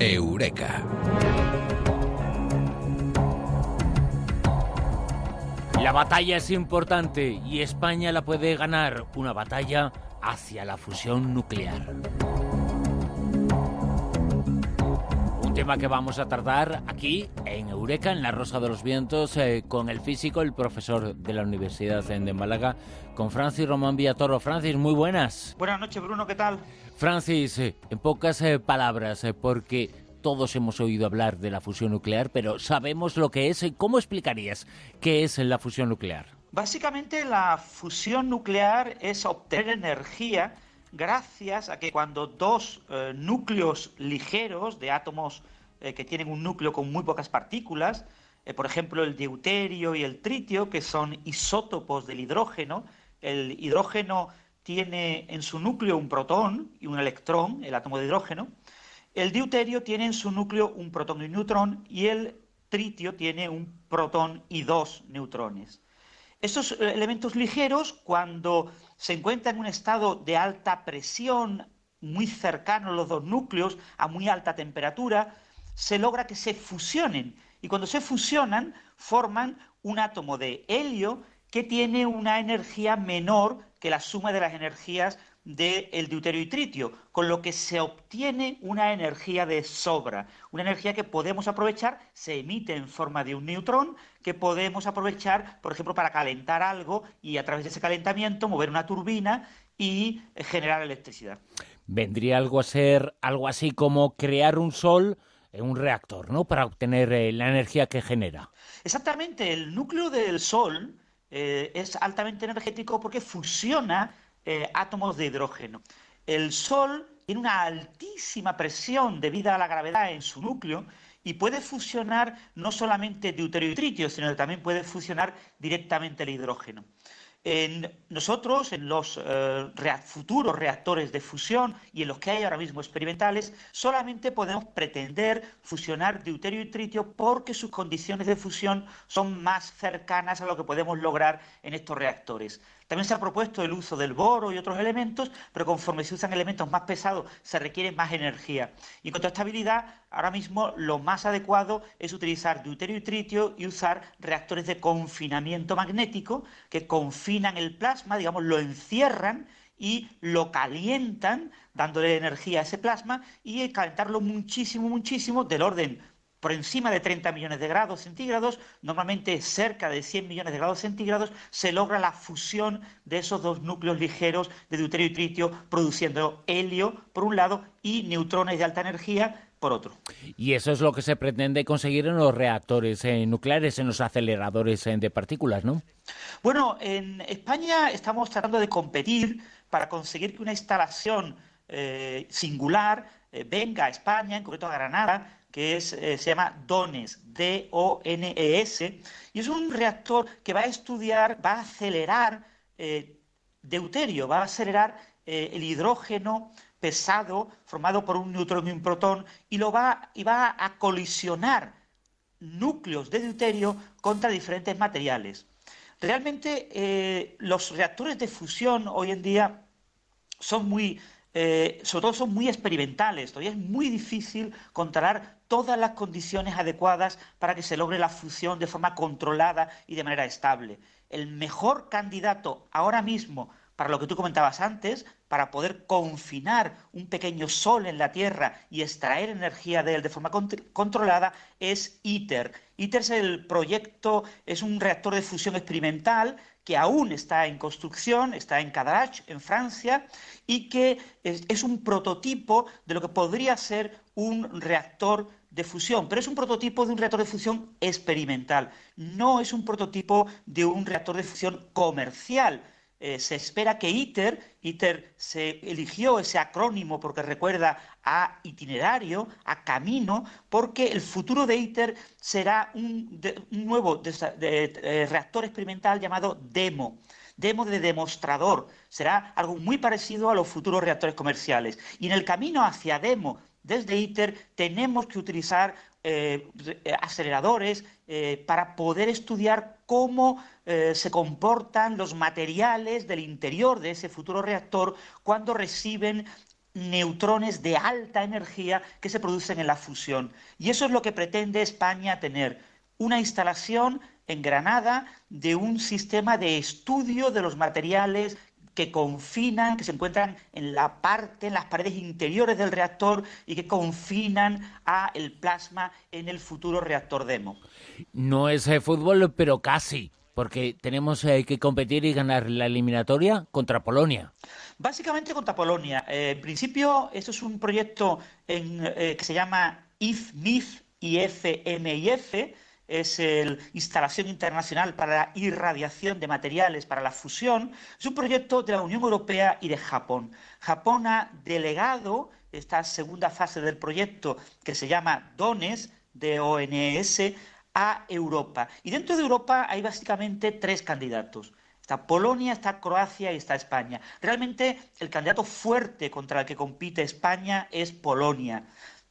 Eureka. La batalla es importante y España la puede ganar, una batalla hacia la fusión nuclear. Un tema que vamos a tratar aquí en Eureka, en la Rosa de los Vientos, eh, con el físico, el profesor de la Universidad de Málaga, con Francis Román Villatoro. Francis, muy buenas. Buenas noches, Bruno, ¿qué tal? Francis, eh, en pocas eh, palabras, porque todos hemos oído hablar de la fusión nuclear, pero sabemos lo que es. ¿Cómo explicarías qué es la fusión nuclear? Básicamente la fusión nuclear es obtener energía gracias a que cuando dos eh, núcleos ligeros de átomos eh, que tienen un núcleo con muy pocas partículas, eh, por ejemplo el deuterio y el tritio, que son isótopos del hidrógeno, el hidrógeno tiene en su núcleo un protón y un electrón, el átomo de hidrógeno, el deuterio tiene en su núcleo un protón y un neutrón y el tritio tiene un protón y dos neutrones. Estos elementos ligeros, cuando se encuentran en un estado de alta presión, muy cercano a los dos núcleos, a muy alta temperatura, se logra que se fusionen. Y cuando se fusionan, forman un átomo de helio que tiene una energía menor que la suma de las energías del deuterio y tritio, con lo que se obtiene una energía de sobra, una energía que podemos aprovechar, se emite en forma de un neutrón, que podemos aprovechar, por ejemplo, para calentar algo y a través de ese calentamiento mover una turbina y generar electricidad. Vendría algo a ser algo así como crear un sol en un reactor, ¿no? Para obtener eh, la energía que genera. Exactamente, el núcleo del sol eh, es altamente energético porque fusiona eh, átomos de hidrógeno. El Sol tiene una altísima presión debido a la gravedad en su núcleo y puede fusionar no solamente deuterio y tritio, sino que también puede fusionar directamente el hidrógeno. En nosotros, en los eh, futuros reactores de fusión y en los que hay ahora mismo experimentales, solamente podemos pretender fusionar deuterio y tritio porque sus condiciones de fusión son más cercanas a lo que podemos lograr en estos reactores. También se ha propuesto el uso del boro y otros elementos, pero conforme se usan elementos más pesados se requiere más energía. Y en cuanto a estabilidad, ahora mismo lo más adecuado es utilizar deuterio y tritio y usar reactores de confinamiento magnético que confinan el plasma, digamos, lo encierran y lo calientan, dándole energía a ese plasma y calentarlo muchísimo, muchísimo, del orden por encima de 30 millones de grados centígrados, normalmente cerca de 100 millones de grados centígrados, se logra la fusión de esos dos núcleos ligeros de deuterio y tritio, produciendo helio por un lado y neutrones de alta energía por otro. Y eso es lo que se pretende conseguir en los reactores eh, nucleares, en los aceleradores eh, de partículas, ¿no? Bueno, en España estamos tratando de competir para conseguir que una instalación eh, singular venga a España, en concreto a Granada, que eh, se llama DONES, D-O-N-E-S, y es un reactor que va a estudiar, va a acelerar eh, deuterio, va a acelerar eh, el hidrógeno pesado formado por un neutrón y un protón, y, lo va, y va a colisionar núcleos de deuterio contra diferentes materiales. Realmente los reactores de fusión hoy en día son muy sobre todo son muy experimentales, todavía es muy difícil controlar todas las condiciones adecuadas para que se logre la fusión de forma controlada y de manera estable. El mejor candidato ahora mismo para lo que tú comentabas antes, para poder confinar un pequeño sol en la Tierra y extraer energía de él de forma controlada, es ITER. ITER es el proyecto, es un reactor de fusión experimental que aún está en construcción, está en Cadarache, en Francia, y que es, un prototipo de lo que podría ser un reactor de fusión, pero es un prototipo de un reactor de fusión experimental, no es un prototipo de un reactor de fusión comercial. Eh, se espera que ITER, ITER se eligió ese acrónimo porque recuerda a itinerario, a camino, porque el futuro de ITER será un, nuevo eh, reactor experimental llamado DEMO demo de demostrador. Será algo muy parecido a los futuros reactores comerciales. Y en el camino hacia demo desde ITER tenemos que utilizar eh, aceleradores eh, para poder estudiar cómo eh, se comportan los materiales del interior de ese futuro reactor cuando reciben neutrones de alta energía que se producen en la fusión. Y eso es lo que pretende España tener, una instalación en Granada de un sistema de estudio de los materiales que confinan, que se encuentran en la parte, en las paredes interiores del reactor y que confinan a el plasma en el futuro reactor demo. No es eh, fútbol, pero casi, porque tenemos eh, que competir y ganar la eliminatoria contra Polonia. Básicamente contra Polonia. Eh, en principio, esto es un proyecto que se llama IFMIF, IFMIF, es la Instalación Internacional para la Irradiación de Materiales para la Fusión. Es un proyecto de la Unión Europea y de Japón. Japón ha delegado esta segunda fase del proyecto que se llama DONES, D-O-N-E-S, a Europa. Y dentro de Europa hay básicamente tres candidatos. Está Polonia, está Croacia y está España. Realmente el candidato fuerte contra el que compite España es Polonia.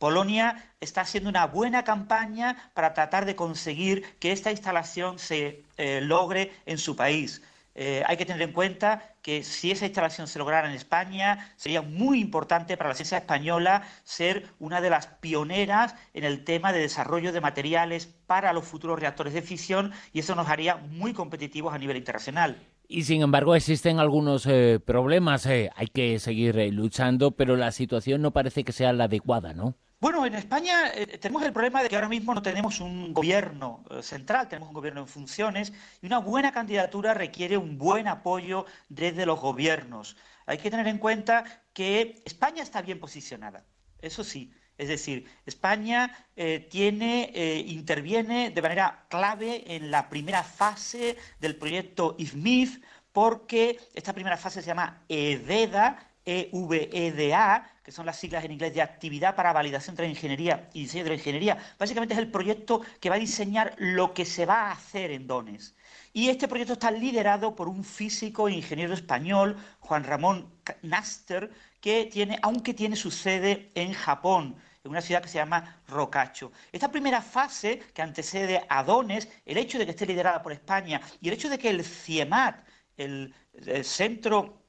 Polonia está haciendo una buena campaña para tratar de conseguir que esta instalación se eh, logre en su país. Eh, hay que tener en cuenta que si esa instalación se lograra en España, sería muy importante para la ciencia española ser una de las pioneras en el tema de desarrollo de materiales para los futuros reactores de fisión y eso nos haría muy competitivos a nivel internacional. Y sin embargo existen algunos eh, problemas, hay que seguir luchando, pero la situación no parece que sea la adecuada, ¿no? Bueno, en España eh, tenemos el problema de que ahora mismo no tenemos un gobierno eh, central, tenemos un gobierno en funciones y una buena candidatura requiere un buen apoyo desde los gobiernos. Hay que tener en cuenta que España está bien posicionada, eso sí. Es decir, España eh, tiene, interviene de manera clave en la primera fase del proyecto IFMIF, porque esta primera fase se llama EVEDA, EVEDA, que son las siglas en inglés de Actividad para Validación de la Ingeniería y Diseño de la Ingeniería. Básicamente es el proyecto que va a diseñar lo que se va a hacer en Dones. Y este proyecto está liderado por un físico e ingeniero español, Juan Ramón Naster, que tiene, aunque tiene su sede en Japón, en una ciudad que se llama Rocacho. Esta primera fase que antecede a Dones, el hecho de que esté liderada por España y el hecho de que el CIEMAT, el Centro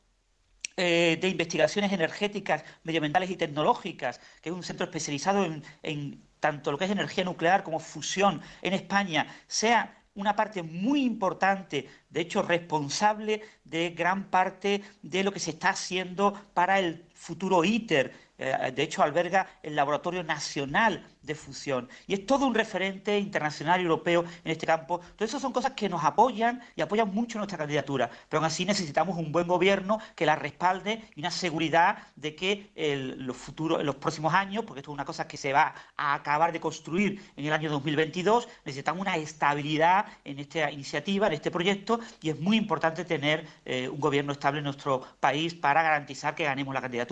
eh, de investigaciones energéticas, medioambientales y tecnológicas, que es un centro especializado en, tanto lo que es energía nuclear como fusión en España, sea una parte muy importante, de hecho responsable de gran parte de lo que se está haciendo para el futuro ITER. Eh, de hecho, alberga el Laboratorio Nacional de fusión. Y es todo un referente internacional y europeo en este campo. Todo eso son cosas que nos apoyan y apoyan mucho nuestra candidatura. Pero aún así necesitamos un buen gobierno que la respalde y una seguridad de que en los futuros, los próximos años, porque esto es una cosa que se va a acabar de construir en el año 2022, necesitamos una estabilidad en esta iniciativa, en este proyecto, y es muy importante tener eh, un gobierno estable en nuestro país para garantizar que ganemos la candidatura.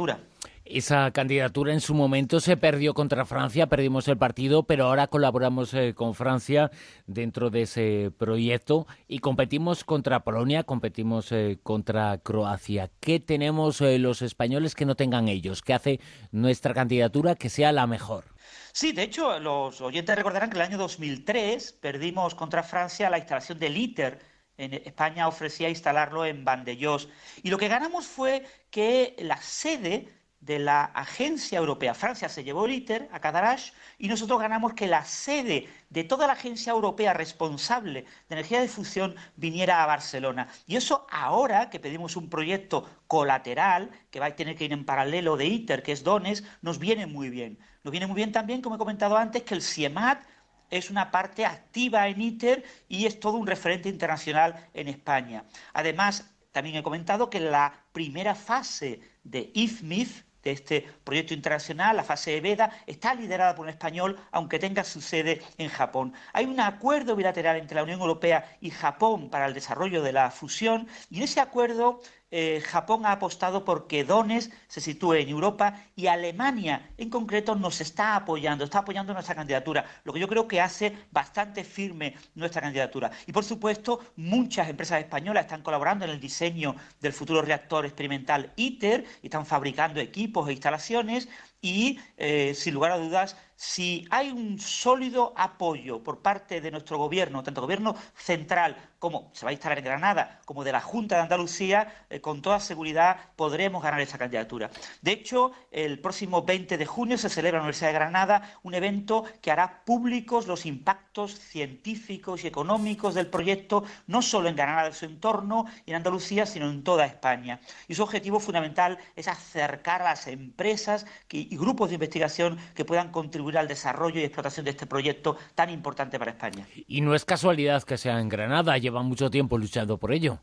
Esa candidatura en su momento se perdió contra Francia, perdimos el partido, pero ahora colaboramos eh, con Francia dentro de ese proyecto y competimos contra Polonia, competimos eh, contra Croacia. ¿Qué tenemos eh, los españoles que no tengan ellos? ¿Qué hace nuestra candidatura que sea la mejor? Sí, de hecho, los oyentes recordarán que el año 2003 perdimos contra Francia la instalación del ITER. En España ofrecía instalarlo en Vandellós. Y lo que ganamos fue que la sede de la agencia europea. Francia se llevó el ITER a Cadarache y nosotros ganamos que la sede de toda la agencia europea responsable de energía de fusión viniera a Barcelona. Y eso ahora que pedimos un proyecto colateral, que va a tener que ir en paralelo de ITER, que es DONES, nos viene muy bien. Nos viene muy bien también, como he comentado antes, que el CIEMAT es una parte activa en ITER y es todo un referente internacional en España. Además, también he comentado que la primera fase de IFMIF, de este proyecto internacional, la fase de Veda, está liderada por un español, aunque tenga su sede en Japón. Hay un acuerdo bilateral entre la Unión Europea y Japón para el desarrollo de la fusión, y en ese acuerdo eh, Japón ha apostado por que Dones se sitúe en Europa y Alemania en concreto nos está apoyando, está apoyando nuestra candidatura, lo que yo creo que hace bastante firme nuestra candidatura. Y por supuesto, muchas empresas españolas están colaborando en el diseño del futuro reactor experimental ITER y están fabricando equipos e instalaciones y, eh, sin lugar a dudas, si hay un sólido apoyo por parte de nuestro gobierno, tanto gobierno central como se va a instalar en Granada, como de la Junta de Andalucía, eh, con toda seguridad podremos ganar esa candidatura. De hecho, el próximo 20 de junio se celebra en la Universidad de Granada un evento que hará públicos los impactos científicos y económicos del proyecto, no solo en Granada y su entorno y en Andalucía, sino en toda España. Y su objetivo fundamental es acercar a las empresas y grupos de investigación que puedan contribuir al desarrollo y explotación de este proyecto tan importante para España. Y no es casualidad que sea en Granada, llevan mucho tiempo luchando por ello.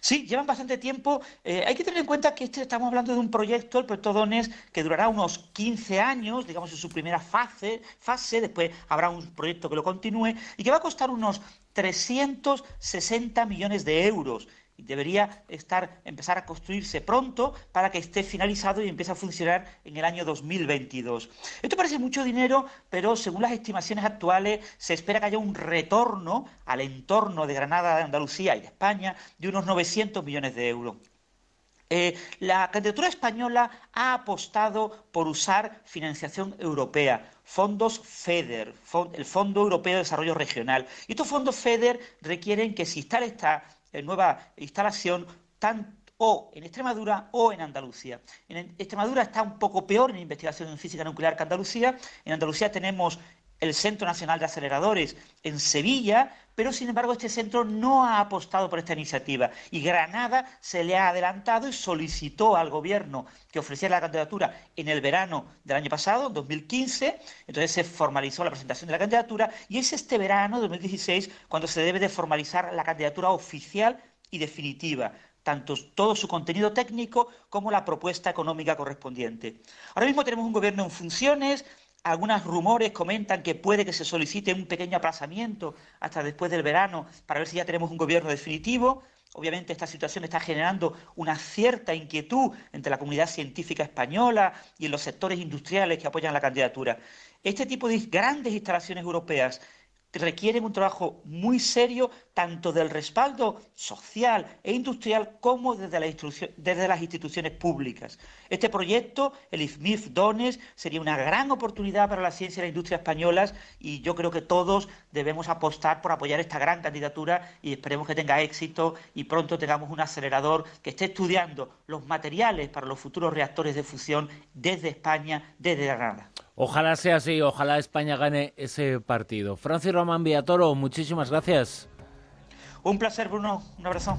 Sí, llevan bastante tiempo. Eh, hay que tener en cuenta que este, estamos hablando de un proyecto, el proyecto Dones, que durará unos 15 años, digamos en su primera fase, fase, después habrá un proyecto que lo continúe y que va a costar unos 360 millones de euros debería estar, empezar a construirse pronto para que esté finalizado y empiece a funcionar en el año 2022. Esto parece mucho dinero, pero según las estimaciones actuales se espera que haya un retorno al entorno de Granada, de Andalucía y de España de unos 900 millones de euros. Eh, la candidatura española ha apostado por usar financiación europea, fondos FEDER, el Fondo Europeo de Desarrollo Regional. Y estos fondos FEDER requieren que si está esta nueva instalación o en Extremadura o en Andalucía. En Extremadura está un poco peor en investigación en física nuclear que Andalucía. En Andalucía tenemos el Centro Nacional de Aceleradores en Sevilla, pero sin embargo este centro no ha apostado por esta iniciativa. Y Granada se le ha adelantado y solicitó al gobierno que ofreciera la candidatura en el verano del año pasado, 2015, entonces se formalizó la presentación de la candidatura. Y es este verano, 2016, cuando se debe de formalizar la candidatura oficial y definitiva tanto todo su contenido técnico como la propuesta económica correspondiente. Ahora mismo tenemos un gobierno en funciones, algunos rumores comentan que puede que se solicite un pequeño aplazamiento hasta después del verano para ver si ya tenemos un gobierno definitivo. Obviamente esta situación está generando una cierta inquietud entre la comunidad científica española y en los sectores industriales que apoyan la candidatura. Este tipo de grandes instalaciones europeas requieren un trabajo muy serio tanto del respaldo social e industrial como desde, las instituciones públicas. Este proyecto, el IFMIF DONES, sería una gran oportunidad para la ciencia y la industria españolas y yo creo que todos debemos apostar por apoyar esta gran candidatura y esperemos que tenga éxito y pronto tengamos un acelerador que esté estudiando los materiales para los futuros reactores de fusión desde España, desde Granada. Ojalá sea así, ojalá España gane ese partido. Francis Román Villatoro, muchísimas gracias. Un placer, Bruno. Un abrazo.